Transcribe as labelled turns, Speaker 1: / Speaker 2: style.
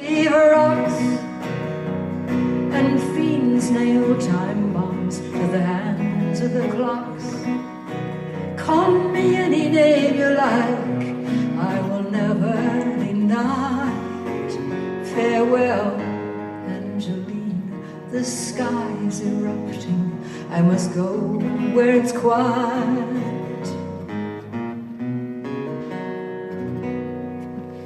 Speaker 1: Leave rocks and fiends nail time bombs to the hands of the clocks. Call me any name you like, I will never deny. Farewell, Angelina, the sky is erupting. I must go where it's quiet.